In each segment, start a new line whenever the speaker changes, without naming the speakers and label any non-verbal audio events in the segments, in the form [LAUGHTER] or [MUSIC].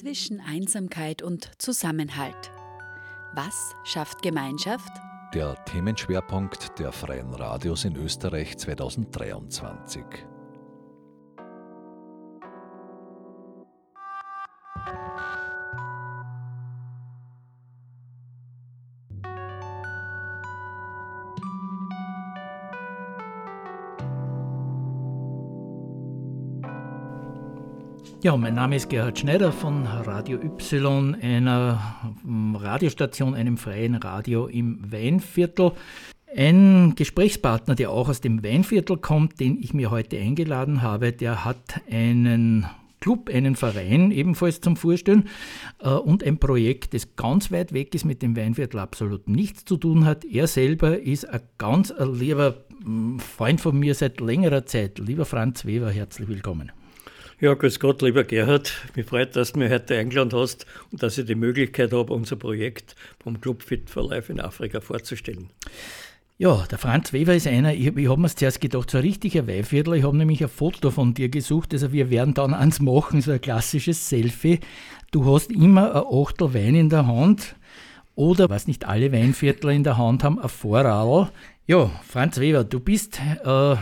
zwischen Einsamkeit und Zusammenhalt. Was schafft Gemeinschaft?
Der Themenschwerpunkt der Freien Radios in Österreich 2023.
Ja, mein Name ist Gerhard Schneider von Radio Y, einer hm, Radiostation, einem freien Radio im Weinviertel. Ein Gesprächspartner, der auch aus dem Weinviertel kommt, den ich mir heute eingeladen habe, der hat einen Club, einen Verein ebenfalls zum Vorstellen äh, und ein Projekt, das ganz weit weg ist, mit dem Weinviertel absolut nichts zu tun hat. Er selber ist ein ganz lieber hm, Freund von mir seit längerer Zeit. Lieber Franz Weber, herzlich willkommen.
Ja, grüß Gott, lieber Gerhard. Mich freut, dass du mich heute eingeladen hast und dass ich die Möglichkeit habe, unser Projekt vom Club Fit for Life in Afrika vorzustellen.
Ja, der Franz Weber ist einer, ich, ich habe mir zuerst gedacht, so ein richtiger Weihviertler. Ich habe nämlich ein Foto von dir gesucht, also wir werden dann ans machen, so ein klassisches Selfie. Du hast immer ein Achtel Wein in der Hand oder, was nicht alle Weinviertler in der Hand haben, ein Vorradl. Ja, Franz Weber, du bist... Äh,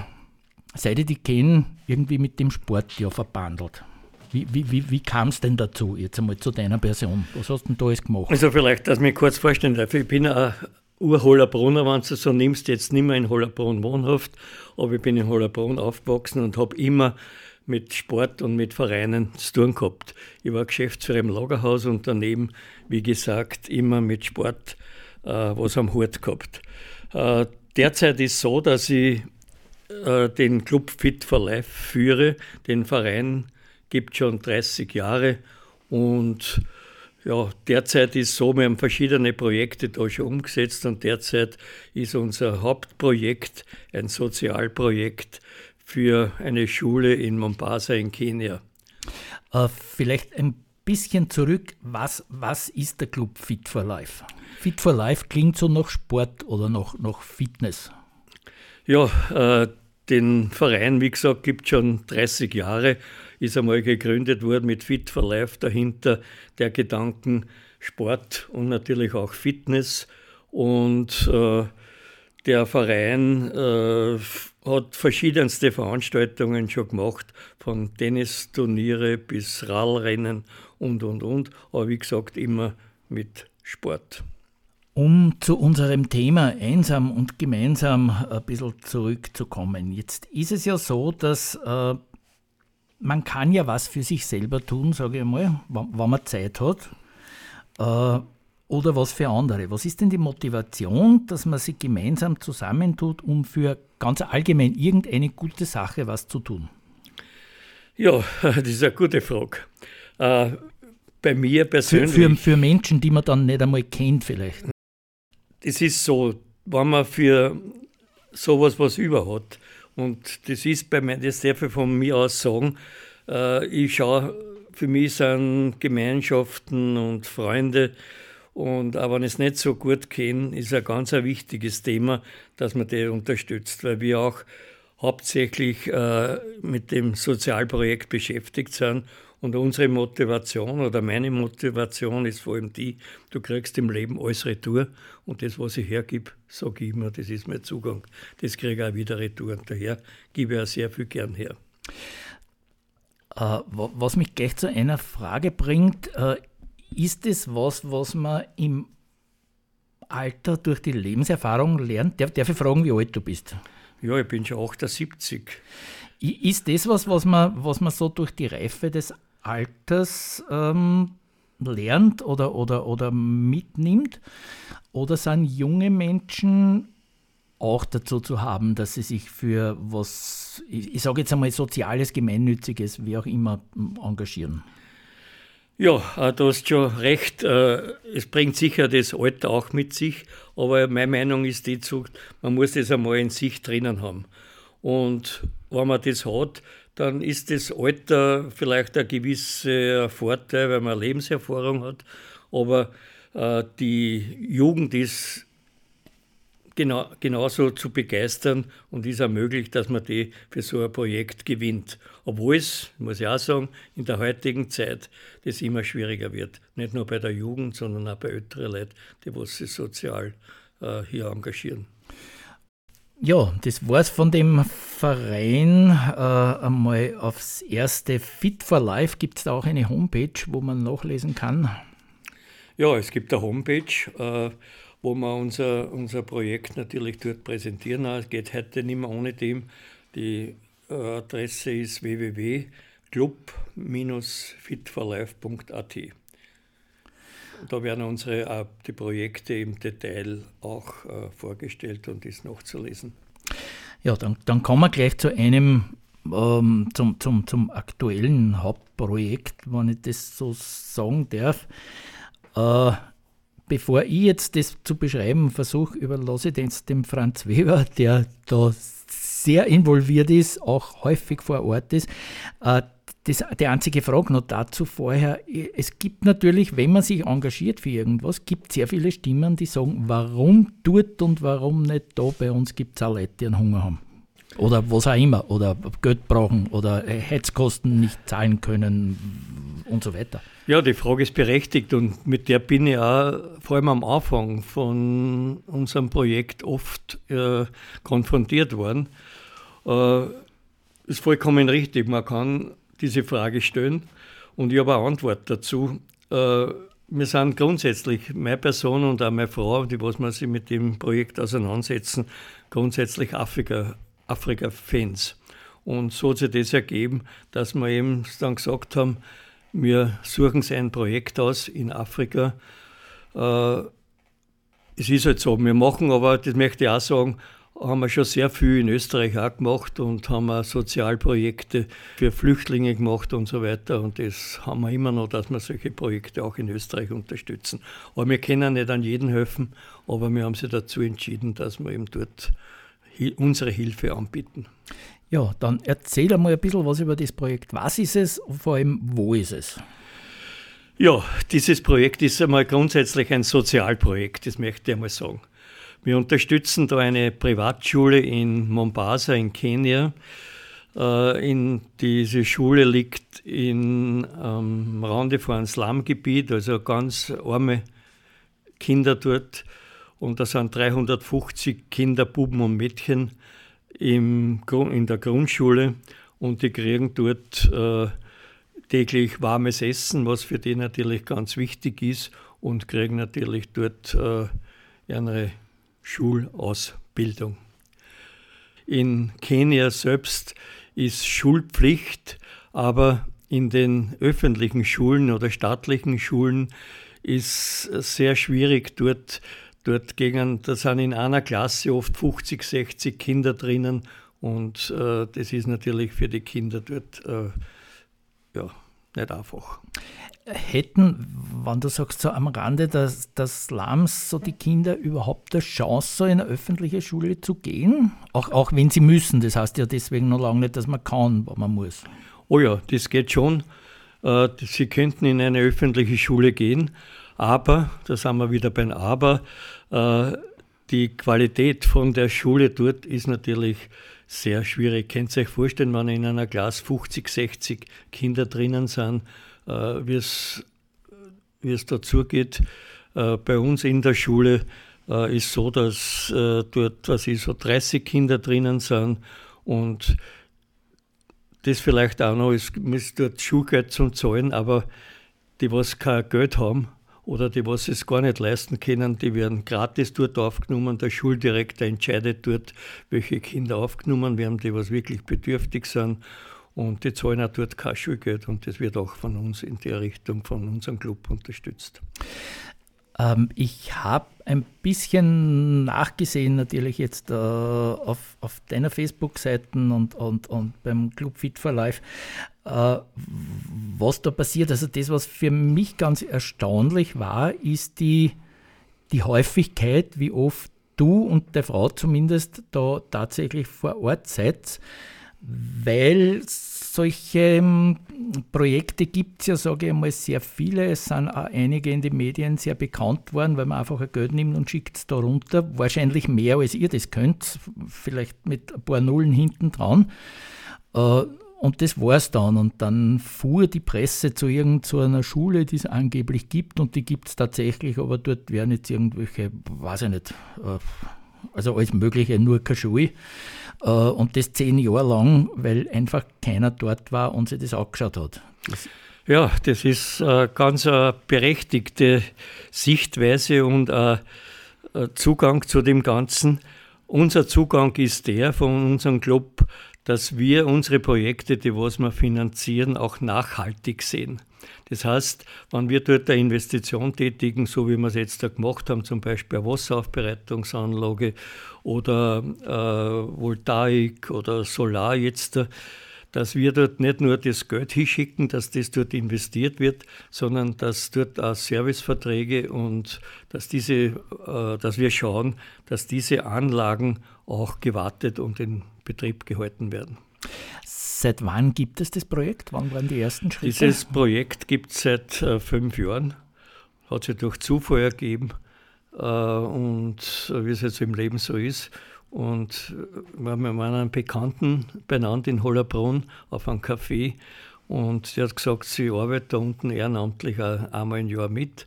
seit ich die kenne, irgendwie mit dem Sport ja verbandelt. Wie, wie, wie, wie kam es denn dazu, jetzt einmal zu deiner Person? Was hast du denn da alles gemacht?
Also vielleicht, dass ich mich kurz vorstellen darf. Ich bin ein Ur-Hollerbrunner, wenn du so nimmst, jetzt nicht mehr in Hollerbrunn wohnhaft, aber ich bin in Hollerbrunn aufgewachsen und habe immer mit Sport und mit Vereinen zu tun gehabt. Ich war Geschäftsführer im Lagerhaus und daneben, wie gesagt, immer mit Sport äh, was am Hut gehabt. Äh, derzeit ist es so, dass ich äh, den Club Fit for Life führe. Den Verein gibt schon 30 Jahre und ja, derzeit ist so, wir haben verschiedene Projekte da schon umgesetzt und derzeit ist unser Hauptprojekt ein Sozialprojekt für eine Schule in Mombasa in Kenia.
Äh, vielleicht ein bisschen zurück, was, was ist der Club Fit for Life? Fit for Life klingt so nach Sport oder nach, nach Fitness.
Ja, äh, den Verein, wie gesagt, gibt schon 30 Jahre, ist einmal gegründet worden mit Fit for Life dahinter, der Gedanken Sport und natürlich auch Fitness. Und äh, der Verein äh, hat verschiedenste Veranstaltungen schon gemacht, von Tennisturniere bis Radrennen und, und, und. Aber wie gesagt, immer mit Sport.
Um zu unserem Thema einsam und gemeinsam ein bisschen zurückzukommen. Jetzt ist es ja so, dass äh, man kann ja was für sich selber tun, sage ich mal, wenn man Zeit hat. Äh, oder was für andere. Was ist denn die Motivation, dass man sich gemeinsam zusammentut, um für ganz allgemein irgendeine gute Sache was zu tun?
Ja, [LAUGHS] das ist eine gute Frage. Äh, bei mir persönlich.
Für, für, für, Menschen, die man dann nicht einmal kennt, vielleicht
das ist so, wenn man für sowas was über hat, und das ist bei mir, das darf ich von mir aus sagen, äh, ich schaue, für mich sind Gemeinschaften und Freunde und auch wenn es nicht so gut kenne, ist ein ganz ein wichtiges Thema, dass man die unterstützt, weil wir auch hauptsächlich äh, mit dem Sozialprojekt beschäftigt sind und unsere Motivation oder meine Motivation ist vor allem die, du kriegst im Leben alles retour und das, was ich hergib, sage ich immer, das ist mein Zugang. Das kriege ich auch wieder retour und daher gebe ich auch sehr viel gern her.
Äh, was mich gleich zu einer Frage bringt, äh, ist es was, was man im Alter durch die Lebenserfahrung lernt? Darf, darf ich fragen, wie alt du bist?
Ja, ich bin schon 78.
Ist das was, was man, was man so durch die Reife des Alters ähm, lernt oder, oder, oder mitnimmt? Oder sind junge Menschen auch dazu zu haben, dass sie sich für was, ich, ich sage jetzt einmal Soziales, Gemeinnütziges, wie auch immer, engagieren?
Ja, äh, du hast schon recht. Äh, es bringt sicher das Alter auch mit sich, aber meine Meinung ist die, man muss das einmal in sich drinnen haben. Und wenn man das hat, dann ist das Alter vielleicht ein gewisser Vorteil, weil man Lebenserfahrung hat. Aber äh, die Jugend ist genau, genauso zu begeistern und ist auch möglich, dass man die für so ein Projekt gewinnt. Obwohl es, muss ich auch sagen, in der heutigen Zeit das immer schwieriger wird. Nicht nur bei der Jugend, sondern auch bei älteren Leuten, die sich sozial äh, hier engagieren.
Ja, das war es von dem Verein. Äh, einmal aufs erste Fit for Life gibt es da auch eine Homepage, wo man nachlesen kann.
Ja, es gibt eine Homepage. Äh, wo wir unser, unser Projekt natürlich dort präsentieren. Es geht heute nicht mehr ohne dem. Die äh, Adresse ist www.club-fitforlife.at. Da werden unsere äh, die Projekte im Detail auch äh, vorgestellt und ist nachzulesen.
Ja, dann, dann kommen wir gleich zu einem, ähm, zum, zum, zum aktuellen Hauptprojekt, wenn ich das so sagen darf. Äh, bevor ich jetzt das zu beschreiben versuche, überlasse ich das dem Franz Weber, der da sehr involviert ist, auch häufig vor Ort ist. Äh, das, die einzige Frage noch dazu vorher, es gibt natürlich, wenn man sich engagiert für irgendwas, gibt sehr viele Stimmen, die sagen, warum dort und warum nicht da, bei uns gibt es auch Leute, die einen Hunger haben. Oder was auch immer, oder Geld brauchen oder Heizkosten nicht zahlen können und so weiter.
Ja, die Frage ist berechtigt und mit der bin ich auch vor allem am Anfang von unserem Projekt oft äh, konfrontiert worden. Äh, ist vollkommen richtig, man kann diese Frage stellen und ich habe eine Antwort dazu. Äh, wir sind grundsätzlich, meine Person und auch meine Frau, die was wir sich mit dem Projekt auseinandersetzen, grundsätzlich Afrika, Afrika-Fans. Und so hat sich das ergeben, dass wir eben dann gesagt haben, wir suchen ein Projekt aus in Afrika. Äh, es ist halt so, wir machen aber, das möchte ich auch sagen, haben wir schon sehr viel in Österreich auch gemacht und haben auch Sozialprojekte für Flüchtlinge gemacht und so weiter. Und das haben wir immer noch, dass wir solche Projekte auch in Österreich unterstützen. Aber wir können nicht an jeden helfen, aber wir haben sich dazu entschieden, dass wir eben dort unsere Hilfe anbieten.
Ja, dann erzähl einmal ein bisschen was über das Projekt. Was ist es und vor allem, wo ist es?
Ja, dieses Projekt ist einmal grundsätzlich ein Sozialprojekt, das möchte ich einmal sagen. Wir unterstützen da eine Privatschule in Mombasa in Kenia. Äh, in, diese Schule liegt in, am Rande von einem Slumgebiet, also ganz arme Kinder dort. Und da sind 350 Kinder, Buben und Mädchen im, in der Grundschule und die kriegen dort äh, täglich warmes Essen, was für die natürlich ganz wichtig ist und kriegen natürlich dort äh, ihre Schulausbildung. In Kenia selbst ist Schulpflicht, aber in den öffentlichen Schulen oder staatlichen Schulen ist sehr schwierig, dort Dort gingen, da sind in einer Klasse oft 50, 60 Kinder drinnen und äh, das ist natürlich für die Kinder dort äh, ja, nicht einfach.
Hätten, wenn du sagst, so am Rande des, des Slums, so die Kinder überhaupt eine Chance, in eine öffentliche Schule zu gehen? Auch, auch wenn sie müssen, das heißt ja deswegen noch lange nicht, dass man kann, aber man muss.
Oh ja, das geht schon. Äh, sie könnten in eine öffentliche Schule gehen, aber, da sind wir wieder beim Aber, äh, die Qualität von der Schule dort ist natürlich sehr schwierig. Könnt ihr euch vorstellen, wenn in einer Klasse 50, 60 Kinder drinnen sind, äh, wie es dazu geht. Äh, bei uns in der Schule ist so, dass dort was ich, so 30 Kinder drinnen sind und das vielleicht auch noch, es ist dort Schulgeld zum Zahlen, aber die, was kein Geld haben, oder die, was es gar nicht leisten können, die werden gratis dort aufgenommen. Der Schuldirektor entscheidet dort, welche Kinder aufgenommen werden, die was wirklich bedürftig sind. Und die zahlen auch dort kein Schulgeld und das wird auch von uns in der Richtung, von unserem Club unterstützt.
Ähm, ich habe ein bisschen nachgesehen, natürlich jetzt äh, auf, auf deiner Facebook-Seiten und, und, und beim Club Fit for Life. Äh, was da passiert. Also das, was für mich ganz erstaunlich war, ist die, die Häufigkeit, wie oft du und der Frau zumindest da tatsächlich vor Ort seid, weil solche ähm, Projekte gibt es ja, sage ich einmal, sehr viele. Es sind auch einige in den Medien sehr bekannt worden, weil man einfach ein Geld nimmt und schickt es da runter. Wahrscheinlich mehr, als ihr das könnt. Vielleicht mit ein paar Nullen hinten dran. Äh, und das war es dann. Und dann fuhr die Presse zu irgendeiner Schule, die es angeblich gibt. Und die gibt es tatsächlich, aber dort werden jetzt irgendwelche, weiß ich nicht, äh, also alles Mögliche, nur keine Schule. Äh, und das zehn Jahre lang, weil einfach keiner dort war und sich das angeschaut hat. Das
ja, das ist eine ganz eine berechtigte Sichtweise und ein Zugang zu dem Ganzen. Unser Zugang ist der von unserem Club, dass wir unsere Projekte, die was wir finanzieren, auch nachhaltig sehen. Das heißt, wenn wir dort eine Investition tätigen, so wie wir es jetzt da gemacht haben, zum Beispiel eine Wasseraufbereitungsanlage oder äh, Voltaik oder Solar jetzt, dass wir dort nicht nur das Geld hinschicken, dass das dort investiert wird, sondern dass dort auch Serviceverträge und dass, diese, äh, dass wir schauen, dass diese Anlagen auch gewartet und in Betrieb gehalten werden.
Seit wann gibt es das Projekt? Wann waren die ersten Schritte?
Dieses Projekt gibt es seit äh, fünf Jahren. Hat sich durch Zufall ergeben äh, und äh, wie es jetzt im Leben so ist. Und äh, wir haben einen Bekannten benannt in Hollerbrunn auf einem Café und sie hat gesagt, sie arbeitet da unten ehrenamtlich einmal im Jahr mit.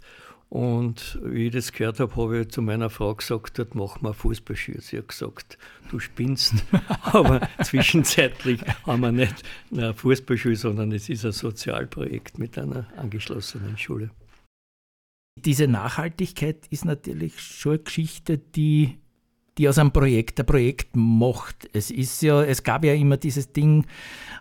Und wie ich das gehört habe, habe ich zu meiner Frau gesagt, dort machen wir Fußballschuhe. Sie hat gesagt, du spinnst. [LAUGHS] Aber zwischenzeitlich haben wir nicht ein Fußballschuhe, sondern es ist ein Sozialprojekt mit einer angeschlossenen Schule.
Diese Nachhaltigkeit ist natürlich schon eine Geschichte, die die aus einem Projekt ein Projekt macht. Es ist ja, es gab ja immer dieses Ding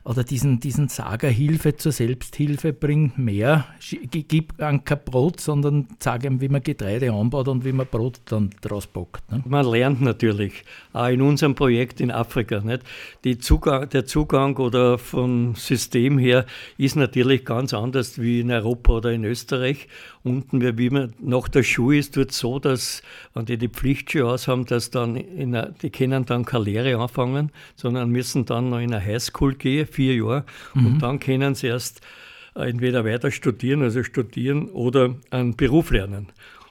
oder diesen, diesen Sager Hilfe zur Selbsthilfe bringt mehr. Gib an kein Brot, sondern sag ihm, wie man Getreide anbaut und wie man Brot dann draus backt.
Ne? Man lernt natürlich, auch in unserem Projekt in Afrika. Nicht? Die Zugang, der Zugang oder vom System her ist natürlich ganz anders wie in Europa oder in Österreich unten, wie man nach der Schule ist, dort so, dass, wenn die die Pflichtschuhe aus haben, dass dann in a, die können dann keine Lehre anfangen, sondern müssen dann noch in eine Highschool gehen, vier Jahre, mhm. und dann können sie erst äh, entweder weiter studieren, also studieren, oder einen Beruf lernen.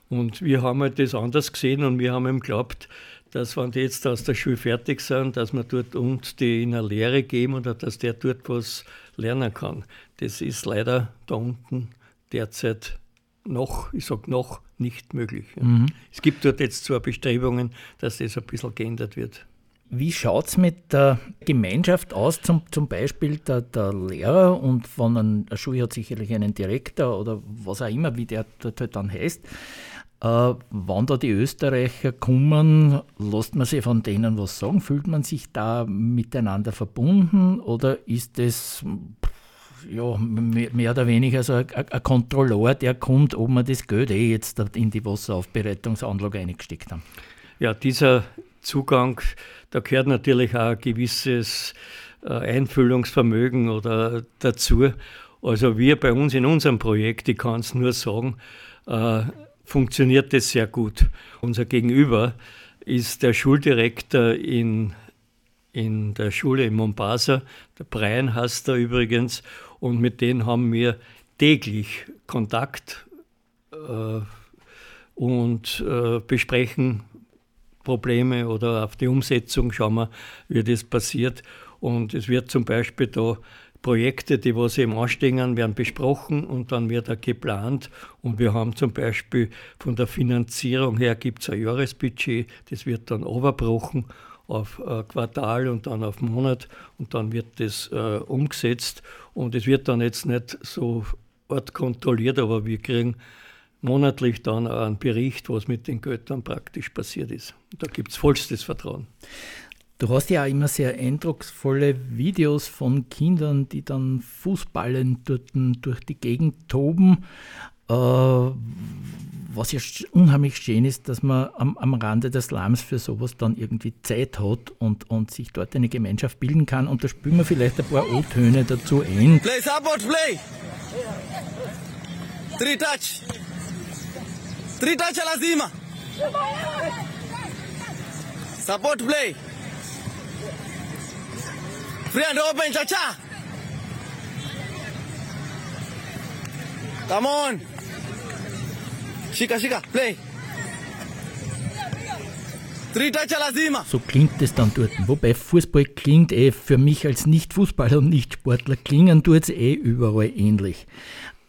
Und wir haben halt das anders gesehen und wir haben eben geglaubt, dass wenn die jetzt aus der Schule fertig sind, dass wir dort und die in eine Lehre geben oder dass der dort was lernen kann. Das ist leider da unten derzeit noch, ich sage noch, nicht möglich. Mhm. Es gibt dort jetzt zwar Bestrebungen, dass das ein bisschen geändert wird.
Wie schaut es mit der Gemeinschaft aus, zum, zum Beispiel der, der Lehrer und von einer Schule hat sicherlich einen Direktor oder was auch immer, wie der dort halt dann heißt. Äh, wenn da die Österreicher kommen, lässt man sich von denen was sagen? Fühlt man sich da miteinander verbunden oder ist das ja, mehr oder weniger so ein, Kontrolleur, der kommt, ob man das Geld eh jetzt in die Wasseraufbereitungsanlage eingesteckt haben.
Ja, dieser Zugang, da gehört natürlich auch ein gewisses äh, Einfühlungsvermögen oder dazu. Also wir bei uns in unserem Projekt, ich kann es nur sagen, äh, funktioniert das sehr gut. Unser Gegenüber ist der Schuldirektor in, in der Schule in Mombasa, der Brian heißt er übrigens, und mit denen haben wir täglich Kontakt äh, und äh, besprechen Probleme oder auf die Umsetzung schauen wir, wie das passiert. Und es wird zum Beispiel da Projekte, die was eben anstehen, werden besprochen und dann wird er geplant. Und wir haben zum Beispiel von der Finanzierung her gibt es ein Jahresbudget, das wird dann überbrochen auf äh, Quartal und dann auf Monat und dann wird das äh, umgesetzt und es wird dann jetzt nicht so art kontrolliert, aber wir kriegen monatlich dann auch einen Bericht, was mit den Göttern praktisch passiert ist. Da gibt es vollstes Vertrauen.
Du hast ja auch immer sehr eindrucksvolle Videos von Kindern, die dann Fußballen dort durch die Gegend toben. Äh, was ja unheimlich schön ist, dass man am, am Rande des Slums für sowas dann irgendwie Zeit hat und, und sich dort eine Gemeinschaft bilden kann. Und da spielen wir vielleicht ein paar O-Töne dazu ein. Play, support, play! Three touch! Three touch alazima! Support play! Free and open, cha-cha!
Come on! Shika, shika, play.
So klingt es dann dort. Wobei Fußball klingt eh für mich als Nicht-Fußballer und Nicht-Sportler, klingen tut es eh überall ähnlich.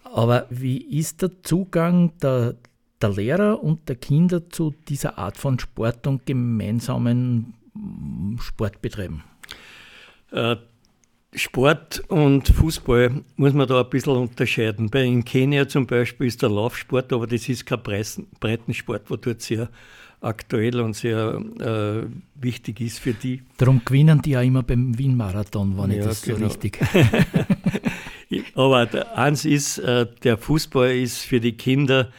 Aber wie ist der Zugang der, der Lehrer und der Kinder zu dieser Art von Sport und gemeinsamen mm, Sportbetrieben?
Äh, Sport und Fußball muss man da ein bisschen unterscheiden. Bei in Kenia zum Beispiel ist der Laufsport, aber das ist kein Breitensport, wo dort sehr aktuell und sehr äh, wichtig ist für die.
Darum gewinnen die ja immer beim Wien-Marathon, wenn ja, ich das genau. so richtig. [LAUGHS]
Aber eins ist, äh, der Fußball ist für die Kinder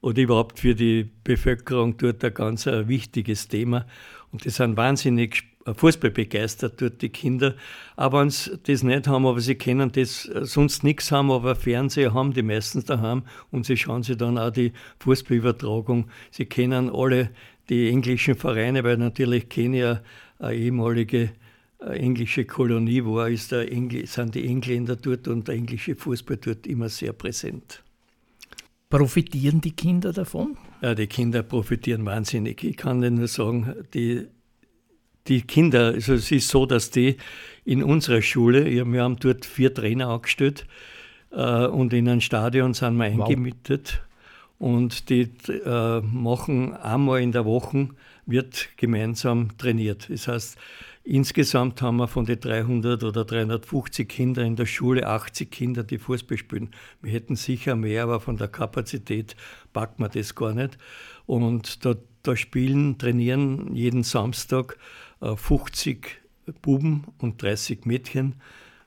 oder überhaupt für die Bevölkerung dort ein ganz ein wichtiges Thema. Und die sind wahnsinnig Fußball begeistert dort, die Kinder. Aber wenn sie das nicht haben, aber sie können das äh, sonst nichts haben, aber Fernseher haben die meistens daheim und sie schauen sich dann auch die Fußballübertragung. Sie kennen alle die englischen Vereine, weil natürlich Kenia eine ehemalige äh, englische Kolonie war, ist der Engl sind die Engländer dort und der englische Fußball dort immer sehr präsent.
Profitieren die Kinder davon?
Ja, die Kinder profitieren wahnsinnig. Ich kann nur sagen, die, die Kinder, also es ist so, dass die in unserer Schule, wir haben dort vier Trainer angestellt äh, und in ein Stadion sind wir eingemietet. Wow. Und die äh, machen einmal in der Woche, wird gemeinsam trainiert. Das heißt, insgesamt haben wir von den 300 oder 350 Kindern in der Schule 80 Kinder, die Fußball spielen. Wir hätten sicher mehr, aber von der Kapazität packt man das gar nicht. Und da, da spielen, trainieren jeden Samstag 50 Buben und 30 Mädchen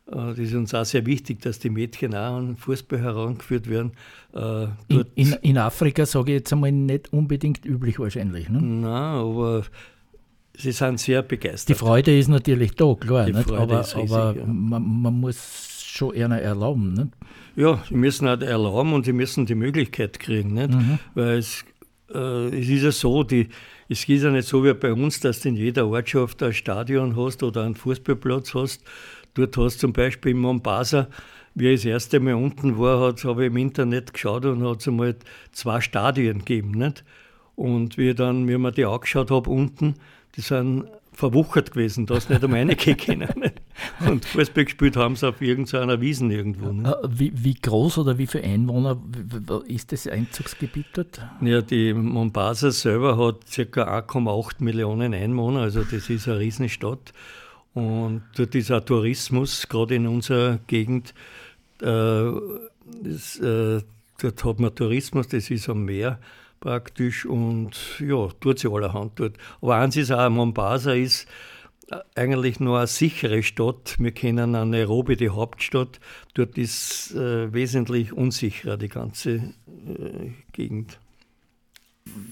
äh, das ist uns auch sehr wichtig, dass die Mädchen auch an Fußball herangeführt werden.
Äh, in, in, in, Afrika sage ich jetzt einmal nicht unbedingt üblich wahrscheinlich. Ne?
Nein, aber sie sind sehr begeistert.
Die Freude ist natürlich da, klar. Aber, riesig, aber ja. man, man, muss schon eher erlauben. Nicht?
Ja, sie müssen halt erlauben und sie müssen die Möglichkeit kriegen. Nicht? Mhm. Weil es, äh, es ist ja so, die, es ist ja nicht so wie bei uns, dass du in jeder Ortschaft ein Stadion hast oder einen Fußballplatz hast Dort hast du zum Beispiel in Mombasa, wie ich das erste Mal unten war, habe ich im Internet geschaut und hat es einmal zwei Stadien gegeben. Nicht? Und wie dann, wie ich mir die angeschaut habe unten, die sind verwuchert gewesen, da hast nicht um eine können. [LAUGHS] Und Fußball gespielt haben sie auf irgendeiner Wiesen irgendwo. Ne?
Äh, wie, wie, groß oder wie viele Einwohner ist das Einzugsgebiet dort?
Ja, die Mombasa selber hat ca. 1,8 Millionen Einwohner, also das ist eine Riesenstadt. Und dort ist auch Tourismus, gerade in unserer Gegend. Äh, das, äh, dort hat man Tourismus, das ist am Meer praktisch und ja, tut sich allerhand dort. Aber eins ist auch, Mombasa ist eigentlich nur eine sichere Stadt. Wir kennen an Nairobi die Hauptstadt. Dort ist äh, wesentlich unsicherer die ganze äh, Gegend.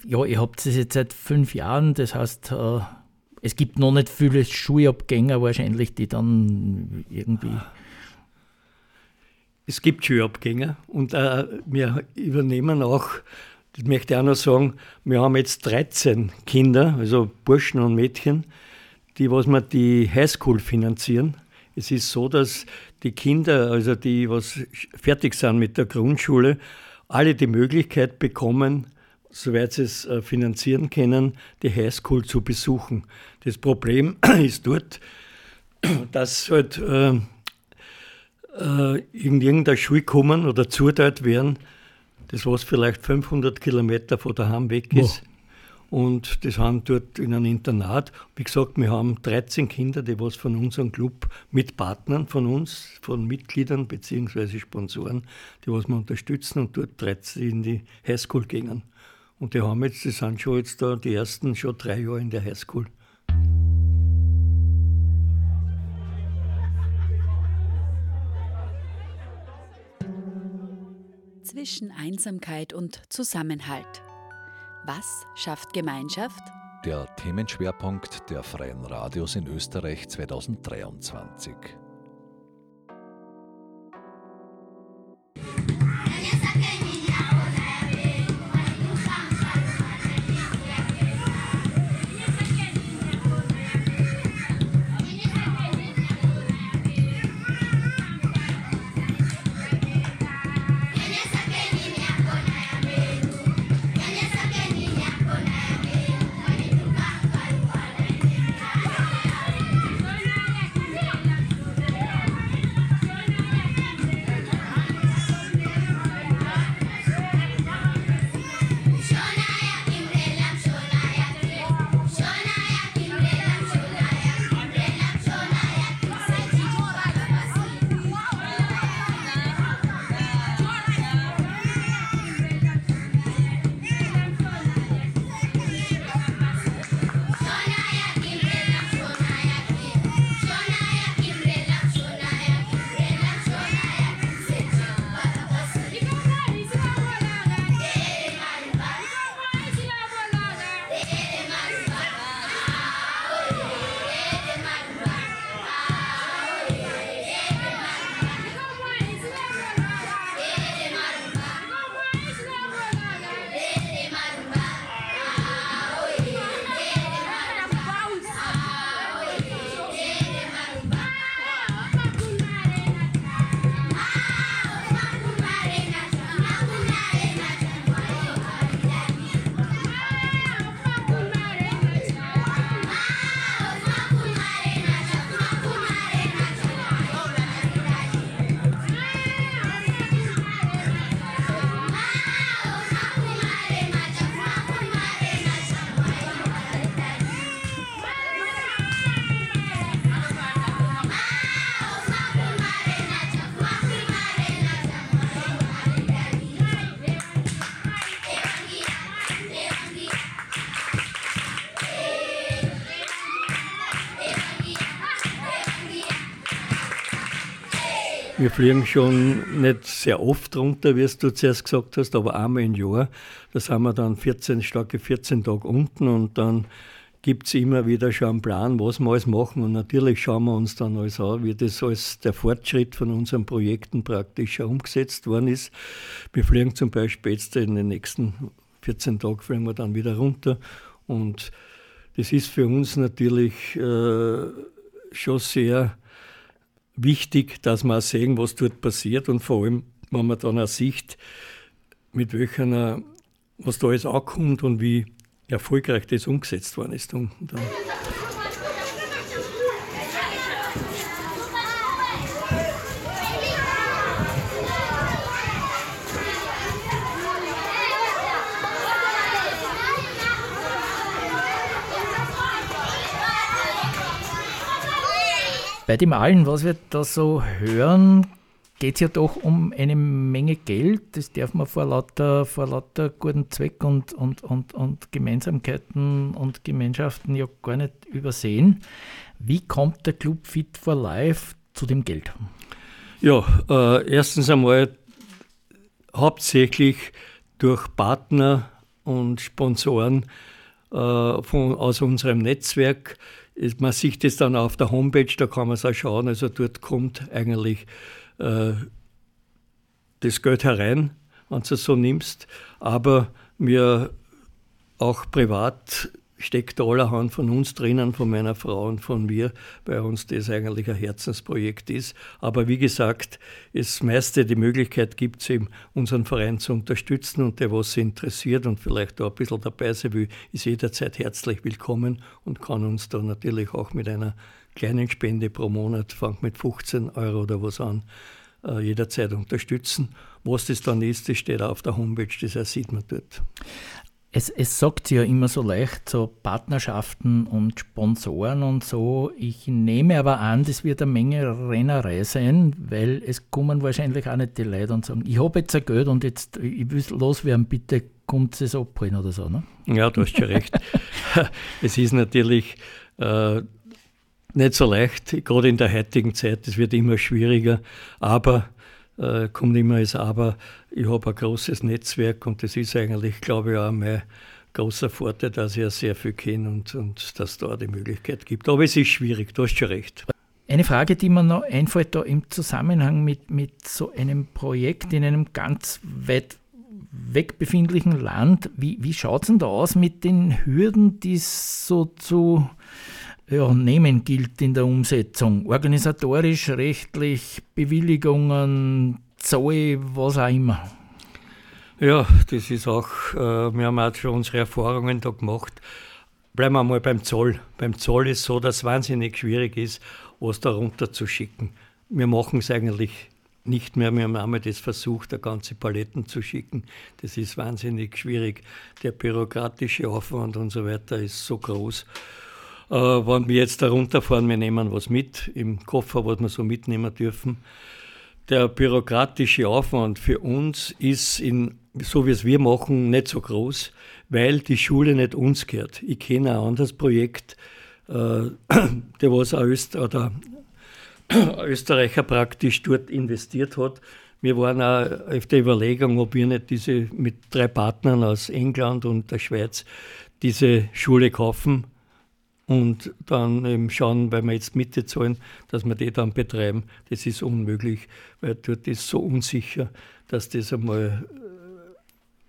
Ja, ihr habt es jetzt seit fünf Jahren, das heißt, äh, es gibt noch nicht viele Schulabgänger wahrscheinlich, die dann irgendwie.
Es gibt Schulabgänger und äh, wir übernehmen auch, das möchte ich auch noch sagen, wir haben jetzt 13 Kinder, also Burschen und Mädchen, die, was wir die Highschool finanzieren. Es ist so, dass die Kinder, also die, was fertig sind mit der Grundschule, alle die Möglichkeit bekommen, soweit sie es äh, finanzieren können, die Highschool zu besuchen. Das Problem [CLEARS THROAT] ist dort, dass halt äh, äh, in irgendeiner Schule kommen oder zuteilt werden, das was vielleicht 500 Kilometer von daheim weg ist. Oh. Und das haben dort in einem Internat. Wie gesagt, wir haben 13 Kinder, die was von unserem Club mit Partnern von uns, von Mitgliedern bzw. Sponsoren, die was wir unterstützen und dort 13 in die Highschool gehen. Und die haben jetzt, die sind schon jetzt da, die ersten schon drei Jahre in der Highschool.
Zwischen Einsamkeit und Zusammenhalt. Was schafft Gemeinschaft?
Der Themenschwerpunkt der Freien Radios in Österreich 2023.
wir fliegen schon nicht sehr oft runter, wie du zuerst gesagt hast, aber einmal im Jahr. Da sind wir dann 14, starke 14 Tage unten und dann gibt es immer wieder schon einen Plan, was wir alles machen. Und natürlich schauen wir uns dann alles an, wie das alles der Fortschritt von unseren Projekten praktisch umgesetzt worden ist. Wir fliegen zum Beispiel jetzt in den nächsten 14 Tagen fliegen wir dann wieder runter. Und das ist für uns natürlich äh, schon sehr wichtig, dass auch sehen, was dort passiert und vor allem, wenn man dann auch sieht, mit welcher, was da alles ankommt und wie erfolgreich das umgesetzt worden ist. Und dann
Bei dem allen, was wir da so hören, geht es ja doch um eine Menge Geld. Das darf man vor lauter, vor lauter guten Zweck und, und, und, und Gemeinsamkeiten und Gemeinschaften ja gar nicht übersehen. Wie kommt der Club Fit for Life zu dem Geld?
Ja, äh, erstens einmal hauptsächlich durch Partner und Sponsoren äh, von, aus unserem Netzwerk. Man sieht es dann auf der Homepage, da kann man es auch schauen. Also dort kommt eigentlich äh, das Geld herein, wenn du es so nimmst. Aber mir auch privat steckt allerhand von uns drinnen, von meiner Frau und von mir, bei uns das eigentlich ein Herzensprojekt ist. Aber wie gesagt, das meiste die Möglichkeit gibt es eben, unseren Verein zu unterstützen und der, was interessiert und vielleicht da ein bisschen dabei sein will, ist jederzeit herzlich willkommen und kann uns da natürlich auch mit einer kleinen Spende pro Monat, fängt mit 15 Euro oder was an, äh, jederzeit unterstützen. Was das dann ist, das steht auf der Homepage, das sieht man dort.
Es, es sagt ja immer so leicht, so Partnerschaften und Sponsoren und so. Ich nehme aber an, das wird eine Menge Rennerei sein, weil es kommen wahrscheinlich auch nicht die Leute und sagen, ich habe jetzt ein Geld und jetzt, ich will loswerden, bitte kommt es abholen oder so. Ne?
Ja, du hast schon recht. [LAUGHS] es ist natürlich äh, nicht so leicht, gerade in der heutigen Zeit, es wird immer schwieriger, aber äh, kommt immer als Aber, ich habe ein großes Netzwerk und das ist eigentlich, glaube ich, auch mein großer Vorteil, dass ich sehr viel kenne und, und dass da die Möglichkeit gibt. Aber es ist schwierig, du hast schon recht.
Eine Frage, die mir noch einfällt, da im Zusammenhang mit, mit so einem Projekt in einem ganz weit weg befindlichen Land, wie, wie schaut es denn da aus mit den Hürden, die es so zu ja, nehmen gilt in der Umsetzung. Organisatorisch, rechtlich, Bewilligungen, Zoll, was auch immer.
Ja, das ist auch, äh, wir haben auch schon unsere Erfahrungen da gemacht. Bleiben wir mal beim Zoll. Beim Zoll ist so, dass es wahnsinnig schwierig ist, was da runter zu schicken. Wir machen es eigentlich nicht mehr. Wir haben einmal das versucht, eine ganze Paletten zu schicken. Das ist wahnsinnig schwierig. Der bürokratische Aufwand und so weiter ist so groß. Äh, wenn wir jetzt da runterfahren, wir nehmen was mit im Koffer, was wir so mitnehmen dürfen. Der bürokratische Aufwand für uns ist, in, so wie es wir machen, nicht so groß, weil die Schule nicht uns gehört. Ich kenne ein anderes Projekt, äh, der was ein Öst oder Österreicher praktisch dort investiert hat. Wir waren auch auf der Überlegung, ob wir nicht diese mit drei Partnern aus England und der Schweiz diese Schule kaufen und dann eben schauen, weil wir jetzt Miete zahlen, dass wir die dann betreiben. Das ist unmöglich, weil dort ist so unsicher, dass das einmal äh,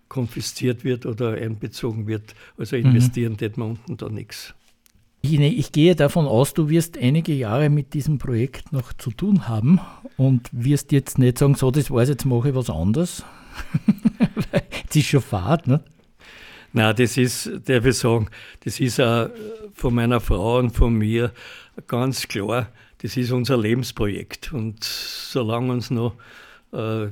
konfisziert wird oder einbezogen wird. Also mhm. investieren mhm. man unten da nichts.
Ich, ich, gehe davon aus, du wirst einige Jahre mit diesem Projekt noch zu tun haben und wirst jetzt nicht sagen, so, das weiß jetzt mache ich was anderes. [LAUGHS] Jetzt ist schon Fahrt, ne?
Na, das ist, darf ich sagen, das ist auch von meiner Frau und von mir ganz klar, das ist unser Lebensprojekt. Und solange uns noch äh,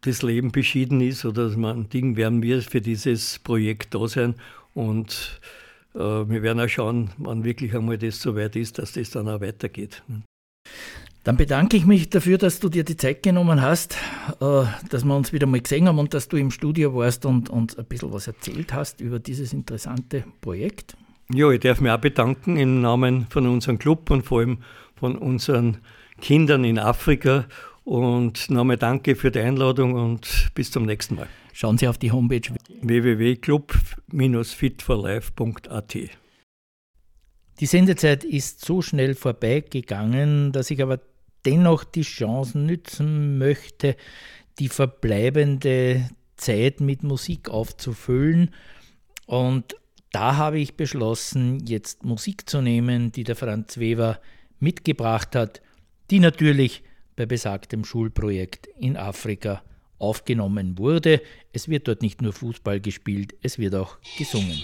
das Leben beschieden ist oder ein Ding, werden wir für dieses Projekt da sein. Und äh, wir werden auch schauen, wann wirklich einmal das so weit ist, dass das dann auch weitergeht.
Dann bedanke ich mich dafür, dass du dir die Zeit genommen hast, äh, dass wir uns wieder mal gesehen haben und dass du im Studio warst und uns ein bisschen was erzählt hast über dieses interessante Projekt.
Ja, ich darf mich auch bedanken im Namen von unserem Club und vor allem von unseren Kindern in Afrika Und nochmal danke für die Einladung und bis zum nächsten Mal.
Schauen Sie auf die Homepage
www.club-fitforlife.at.
Die Sendezeit ist so schnell vorbeigegangen, dass ich aber dennoch die Chance nützen möchte, die verbleibende Zeit mit Musik aufzufüllen. Und da habe ich beschlossen, jetzt Musik zu nehmen, die der Franz Weber mitgebracht hat, die natürlich bei besagtem Schulprojekt in Afrika aufgenommen wurde. Es wird dort nicht nur Fußball gespielt, es wird auch gesungen.